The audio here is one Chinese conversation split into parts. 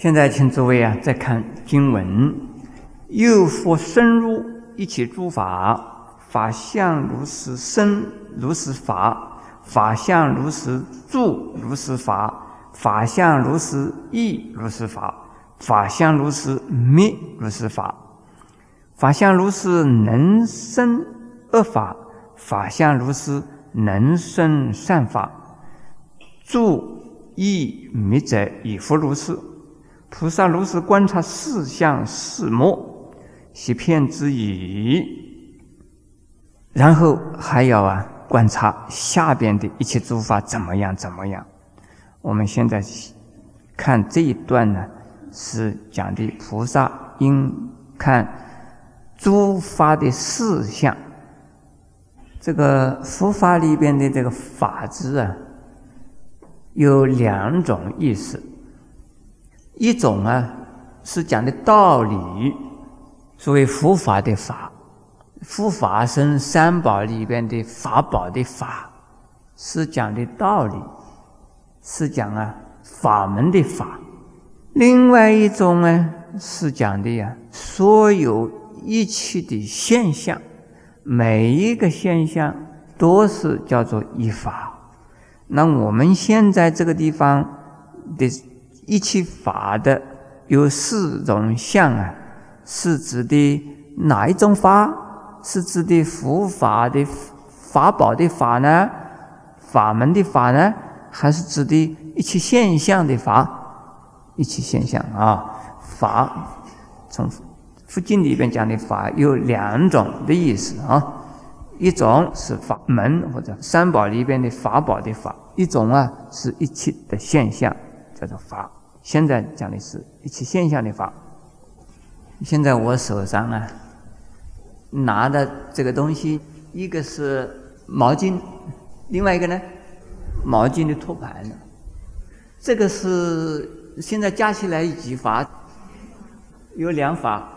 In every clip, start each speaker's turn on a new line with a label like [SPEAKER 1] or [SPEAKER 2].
[SPEAKER 1] 现在，请诸位啊，再看经文：又复深入一切诸法，法相如是生，如是法；法相如是住，如是法；法相如是意，如是法；法相如是灭，如是法；法相如是能生恶法，法相如是能生善法。住义灭者，亦复如是。菩萨如是观察四相四末，悉片之矣。然后还要啊观察下边的一切诸法怎么样怎么样。我们现在看这一段呢，是讲的菩萨应看诸法的四相。这个佛法里边的这个法字啊，有两种意思。一种啊是讲的道理，所谓佛法的法，佛法生三宝里边的法宝的法，是讲的道理，是讲啊法门的法。另外一种呢是讲的呀，所有一切的现象，每一个现象都是叫做一法。那我们现在这个地方的。一切法的有四种相啊，是指的哪一种法？是指的佛法的法宝的法呢？法门的法呢？还是指的一切现象的法？一切现象啊，法从佛经里边讲的法有两种的意思啊，一种是法门或者三宝里边的法宝的法，一种啊是一切的现象叫做法。现在讲的是一切现象的法。现在我手上啊拿的这个东西，一个是毛巾，另外一个呢毛巾的托盘。这个是现在加起来几法？有两法。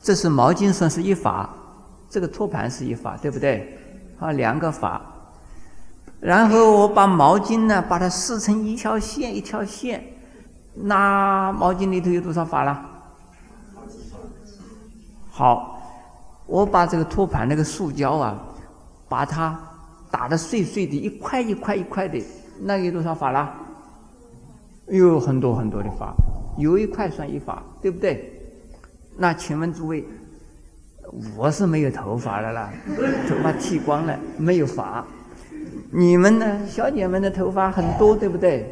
[SPEAKER 1] 这是毛巾算是一法，这个托盘是一法，对不对？啊，两个法。然后我把毛巾呢，把它撕成一条线，一条线。那毛巾里头有多少法了？好，我把这个托盘那个塑胶啊，把它打得碎碎的，一块一块一块的，那有多少法了？有很多很多的法，有一块算一法，对不对？那请问诸位，我是没有头发的啦，头发剃光了，没有发。你们呢，小姐们的头发很多，对不对？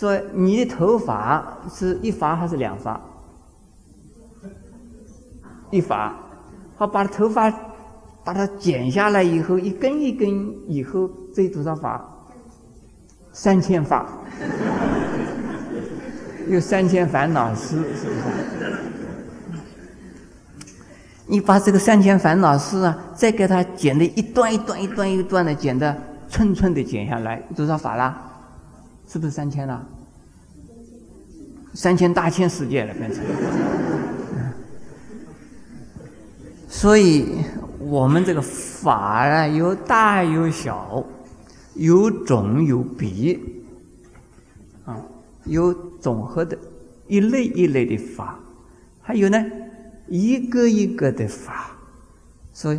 [SPEAKER 1] 说你的头发是一发还是两发？一发，好，把头发把它剪下来以后，一根一根以后，这多少发？三千发，有三千烦恼丝，是不是？你把这个三千烦恼丝啊，再给它剪的一段一段一段一段的剪的寸寸的剪下来，多少发啦？是不是三千了？三千大千世界了，变成。所以，我们这个法啊，有大有小，有种有别，啊，有总和的一类一类的法，还有呢，一个一个的法，所以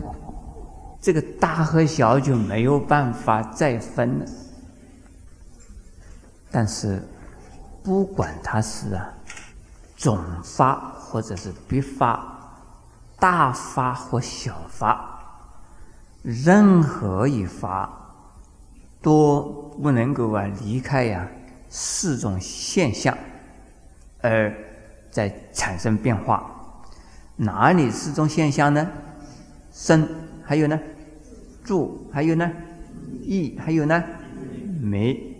[SPEAKER 1] 这个大和小就没有办法再分了。但是，不管它是啊总发或者是别发，大发或小发，任何一发都不能够啊离开呀四种现象，而在产生变化。哪里四种现象呢？生，还有呢，住，还有呢，意，还有呢，没。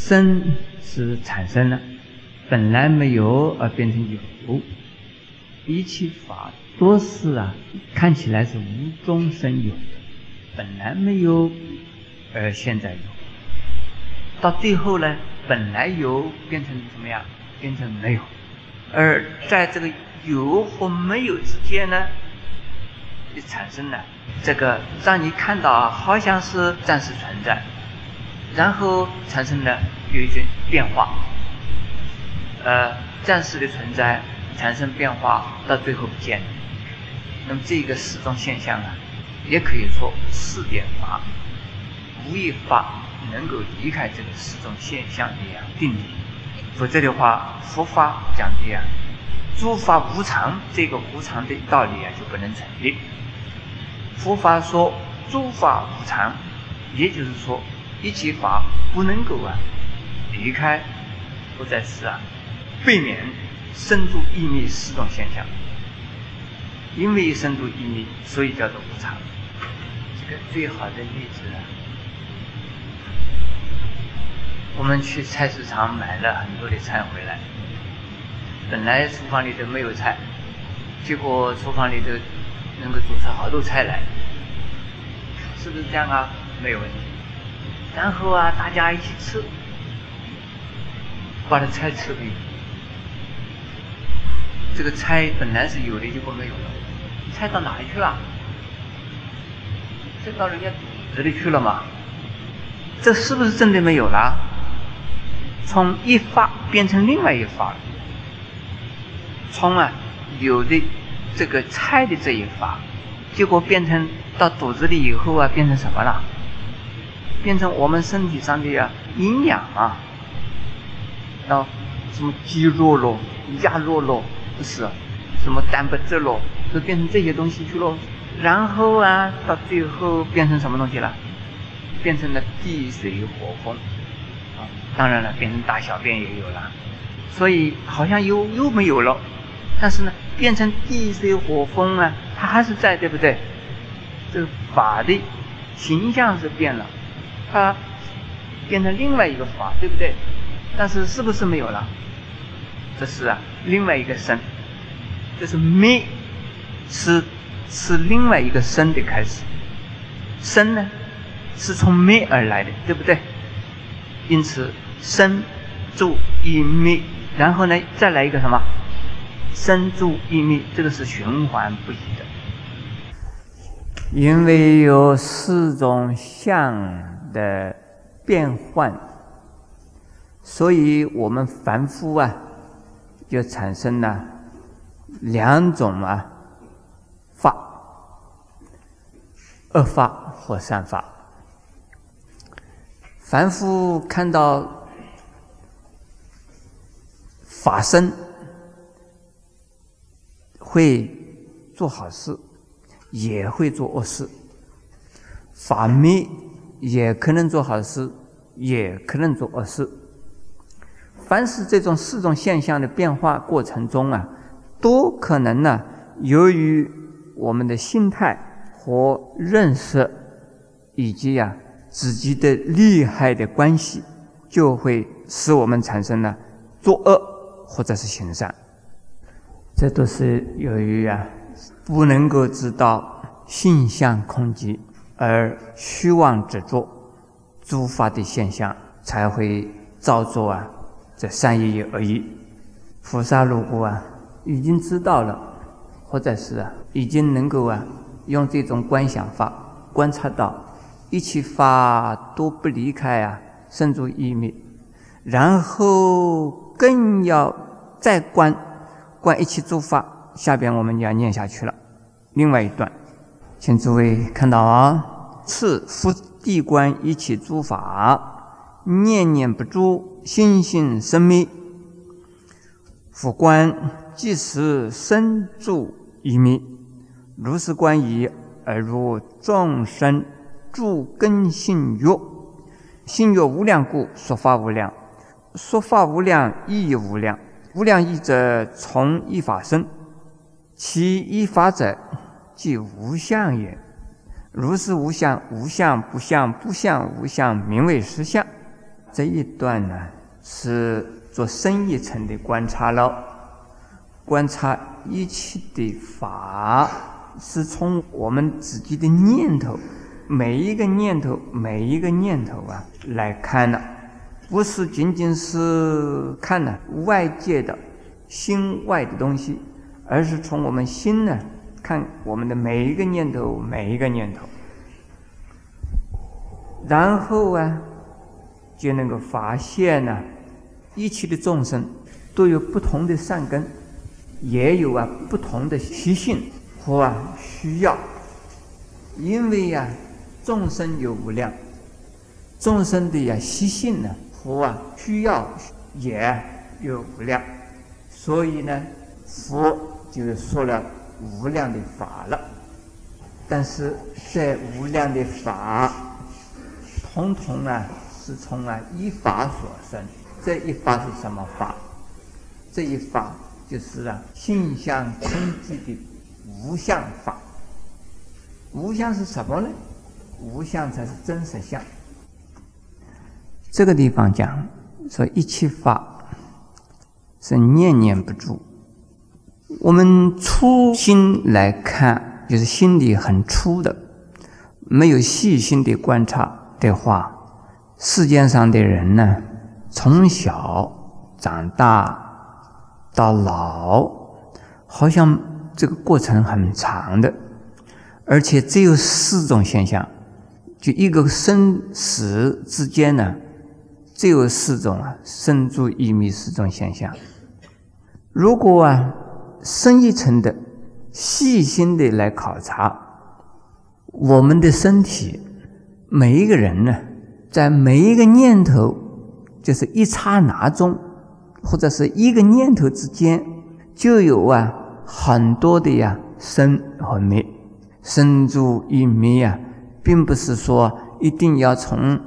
[SPEAKER 1] 生是产生了，本来没有而变成有，一切法都是啊，看起来是无中生有的，本来没有而现在有，到最后呢，本来有变成怎么样？变成没有，而在这个有和没有之间呢，就产生了这个让你看到啊，好像是暂时存在。然后产生了有一些变化，呃，暂时的存在，产生变化，到最后不见。那么这个四种现象啊，也可以说四点法，无一法能够离开这个四种现象的呀定理。否则的话，佛法讲的呀，诸法无常，这个无常的道理啊就不能成立。佛法说诸法无常，也就是说一切法不能够啊离开，不再是啊。避免生住异灭四种现象，因为生住异灭，所以叫做无常。这个最好的例子啊，我们去菜市场买了很多的菜回来，本来厨房里头没有菜，结果厨房里头能够煮出好多菜来，是不是这样啊？没有问题。然后啊，大家一起吃，把这菜吃没。这个菜本来是有的，结果没有了。菜到哪里去了？这到人家肚子里去了嘛？这是不是真的没有了？从一发变成另外一发了。从啊有的这个菜的这一发，结果变成到肚子里以后啊，变成什么了？变成我们身体上的呀营养啊，然后什么肌肉咯、鸭肉咯。不是，什么蛋白质咯，都变成这些东西去咯。然后啊，到最后变成什么东西了？变成了地水火风。啊，当然了，变成大小便也有了。所以好像又又没有了。但是呢，变成地水火风啊，它还是在，对不对？这个法的形象是变了，它变成另外一个法，对不对？但是是不是没有了？这是啊，另外一个生，这是灭，是是另外一个生的开始。生呢，是从灭而来的，对不对？因此生住异灭，然后呢，再来一个什么？生住异灭，这个是循环不已的。因为有四种相的变换，所以我们凡夫啊。就产生了两种啊法，恶法或善法。凡夫看到法身，会做好事，也会做恶事；法灭，也可能做好事，也可能做恶事。凡是这种四种现象的变化过程中啊，都可能呢，由于我们的心态和认识，以及呀自己的利害的关系，就会使我们产生了作恶或者是行善。这都是由于啊不能够知道性相空寂而虚妄执着诸法的现象，才会造作啊。这善业而已。菩萨如果啊，已经知道了，或者是啊，已经能够啊，用这种观想法观察到一切法都不离开啊，生住意灭，然后更要再观观一切诸法。下边我们要念下去了。另外一段，请诸位看到啊，次复地观一切诸法。念念不住，心心生灭。复观即是生住一灭，如是观已，而如众生住根性欲。性欲无量故，说法无量。说法无量，亦无量。无量义者，从一法生。其一法者，即无相也。如是无相，无相不相，不相无相，名为实相。这一段呢，是做深一层的观察了。观察一切的法，是从我们自己的念头，每一个念头，每一个念头啊来看了，不是仅仅是看了外界的心外的东西，而是从我们心呢看我们的每一个念头，每一个念头，然后啊。就能够发现呢，一切的众生都有不同的善根，也有啊不同的习性和啊需要。因为呀，众生有无量，众生的呀习性呢和啊需要也有无量，所以呢，佛就说了无量的法了。但是这无量的法，统统啊是从啊一法所生。这一法是什么法？这一法就是啊性相空寂的无相法。无相是什么呢？无相才是真实相。这个地方讲说一切法是念念不住。我们粗心来看，就是心里很粗的，没有细心的观察的话，世间上的人呢，从小长大到老，好像这个过程很长的。而且只有四种现象，就一个生死之间呢，只有四种啊，生住异灭四种现象。如果啊，深一层的、细心的来考察我们的身体，每一个人呢，在每一个念头，就是一刹那中，或者是一个念头之间，就有啊很多的呀生和灭。生住异灭啊，并不是说一定要从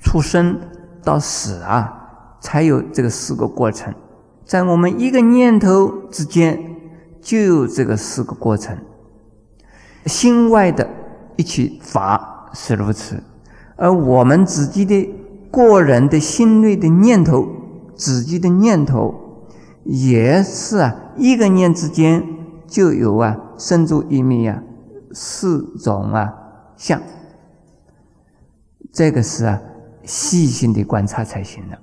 [SPEAKER 1] 出生到死啊，才有这个四个过程。在我们一个念头之间，就有这个四个过程。心外的一起法是如此，而我们自己的个人的心内的念头，自己的念头也是啊，一个念之间就有啊，生住异灭啊。四种啊相，这个是啊细心的观察才行的，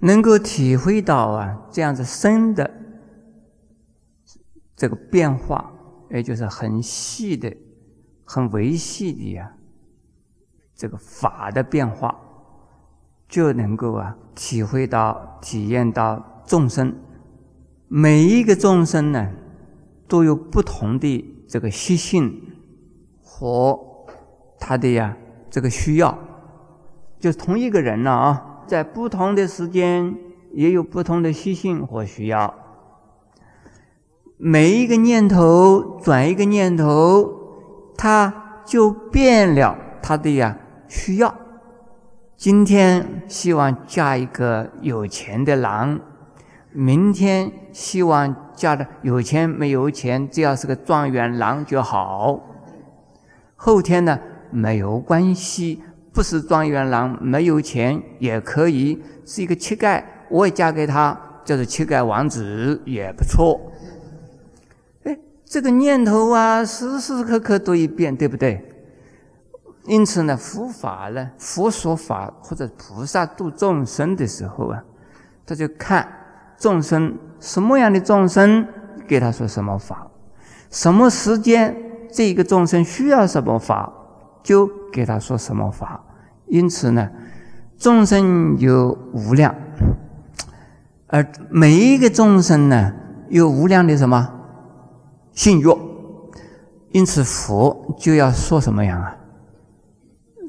[SPEAKER 1] 能够体会到啊这样子深的这个变化，也就是很细的、很微细的呀这个法的变化，就能够啊体会到、体验到众生每一个众生呢都有不同的。这个习性和他的呀这个需要，就同一个人了啊，在不同的时间也有不同的习性和需要。每一个念头转一个念头，他就变了他的呀需要。今天希望嫁一个有钱的郎。明天希望嫁的有钱没有钱，只要是个状元郎就好。后天呢没有关系，不是状元郎没有钱也可以，是一个乞丐，我也嫁给他，叫做乞丐王子也不错。哎，这个念头啊，时时刻刻都一变，对不对？因此呢，佛法呢，佛说法或者菩萨度众生的时候啊，他就看。众生什么样的众生，给他说什么法；什么时间，这个众生需要什么法，就给他说什么法。因此呢，众生有无量，而每一个众生呢，有无量的什么性欲。因此，佛就要说什么样啊？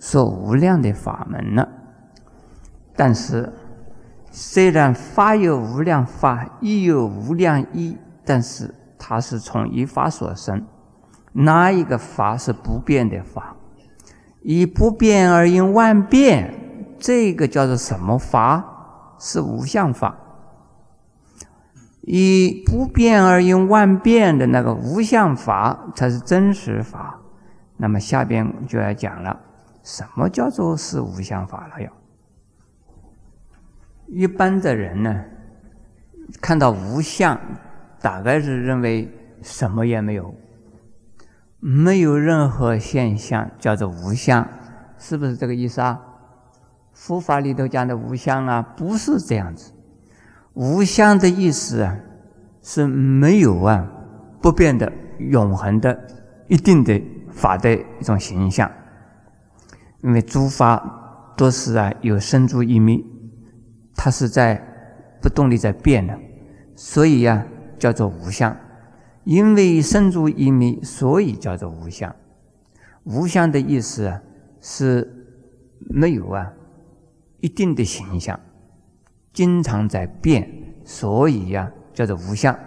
[SPEAKER 1] 说无量的法门了。但是。虽然法有无量法，亦有无量义，但是它是从一法所生。哪一个法是不变的法？以不变而应万变，这个叫做什么法？是无相法。以不变而应万变的那个无相法，才是真实法。那么下边就要讲了，什么叫做是无相法了？要。一般的人呢，看到无相，大概是认为什么也没有，没有任何现象叫做无相，是不是这个意思啊？佛法里头讲的无相啊，不是这样子。无相的意思啊，是没有啊，不变的、永恒的、一定的法的一种形象。因为诸法都是啊，有生住异灭。它是在不动力在变的，所以呀叫做无相。因为身住一迷，所以叫做无相。无相的意思啊，是没有啊一定的形象，经常在变，所以呀叫做无相。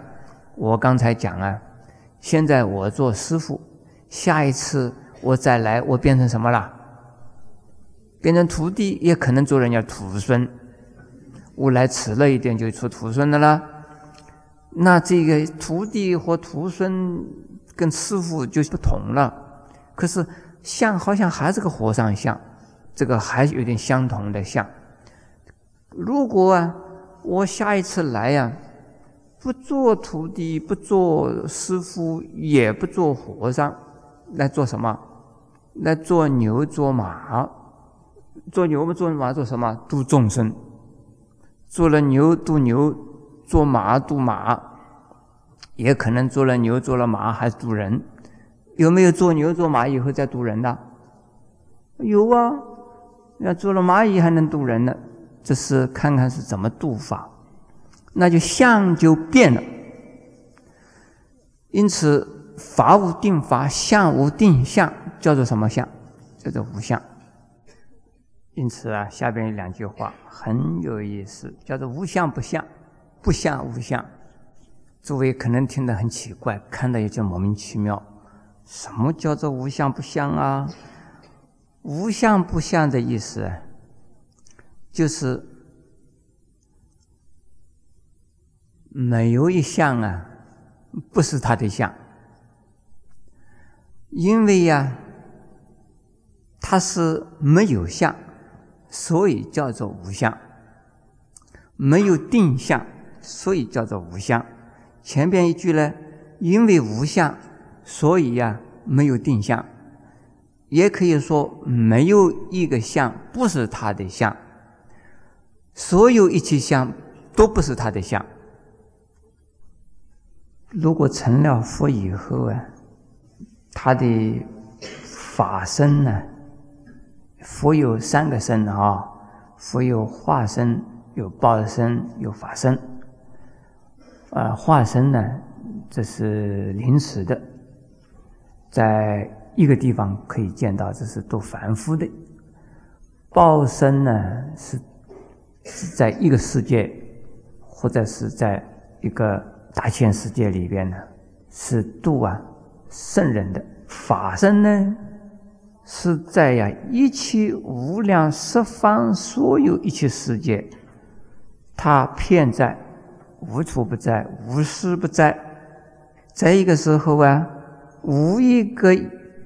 [SPEAKER 1] 我刚才讲啊，现在我做师傅，下一次我再来，我变成什么了？变成徒弟，也可能做人家徒孙。我来迟了一点，就出徒孙的了。那这个徒弟和徒孙跟师傅就不同了。可是像好像还是个和尚像，这个还有点相同的像。如果啊，我下一次来呀，不做徒弟，不做师傅，也不做和尚，来做什么？来做牛做马，做牛不做马做什么？度众生。做了牛度牛，做马渡马，也可能做了牛做了马还渡人。有没有做牛做马以后再渡人的？有啊，要做了蚂蚁还能渡人呢。这是看看是怎么渡法，那就相就变了。因此，法无定法，相无定相，叫做什么相？叫做无相。因此啊，下边有两句话很有意思，叫做“无相不相，不相无相”。诸位可能听得很奇怪，看的也就莫名其妙。什么叫做无相不相啊？无相不相的意思，就是没有一相啊，不是他的相，因为呀，它是没有相，所以叫做无相；没有定相，所以叫做无相。前边一句呢，因为无相。所以呀，没有定相，也可以说没有一个相不是他的相。所有一切相都不是他的相。如果成了佛以后啊，他的法身呢，佛有三个身啊，佛有化身、有报身、有法身。啊，化身呢，这是临时的。在一个地方可以见到，这是都凡夫的。报身呢，是是在一个世界，或者是在一个大千世界里边呢，是度啊圣人的。法身呢，是在呀一切无量十方所有一切世界，它偏在，无处不在，无时不在。在一个时候啊。无一个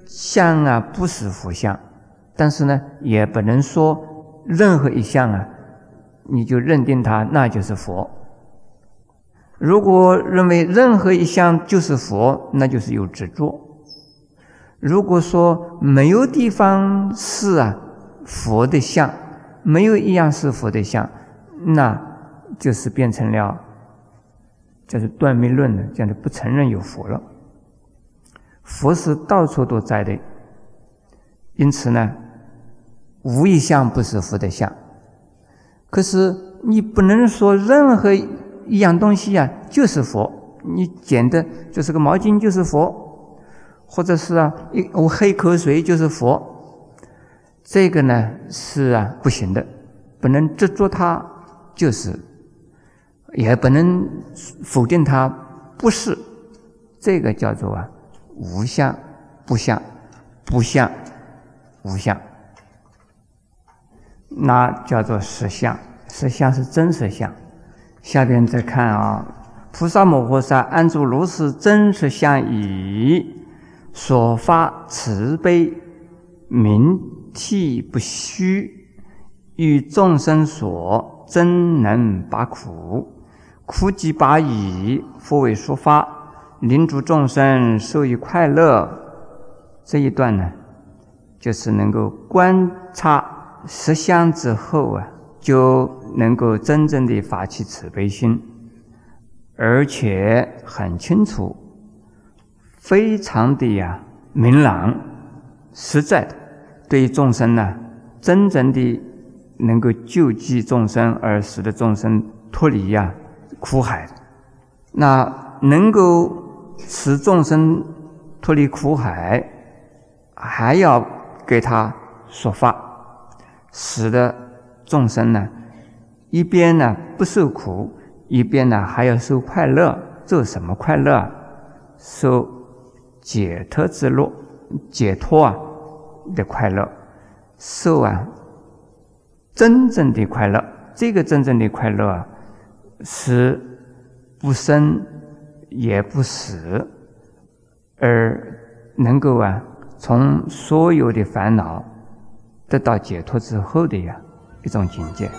[SPEAKER 1] 相啊，不是佛像，但是呢，也不能说任何一项啊，你就认定它那就是佛。如果认为任何一项就是佛，那就是有执着。如果说没有地方是啊佛的像，没有一样是佛的像，那就是变成了就是断灭论的，这样就不承认有佛了。佛是到处都在的，因此呢，无一相不是佛的相。可是你不能说任何一样东西呀就是佛，你捡的就是个毛巾就是佛，或者是啊一我喝口水就是佛，这个呢是啊不行的，不能执着它就是，也不能否定它不是，这个叫做啊。无相不相，不相无相，那叫做实相。实相是真实相。下边再看啊，菩萨摩诃萨安住如是真实相已，所发慈悲明涕不虚，与众生所真能拔苦，苦即拔已，复为说法。令诸众生受益快乐，这一段呢，就是能够观察实相之后啊，就能够真正的发起慈悲心，而且很清楚，非常的呀明朗、实在的，对众生呢，真正的能够救济众生，而使得众生脱离呀苦海。那能够使众生脱离苦海，还要给他说法，使得众生呢一边呢不受苦，一边呢还要受快乐。受什么快乐？受解脱之路，解脱啊的快乐，受啊。真正的快乐，这个真正的快乐啊，是不生也不死，而能够啊，从所有的烦恼得到解脱之后的呀一种境界。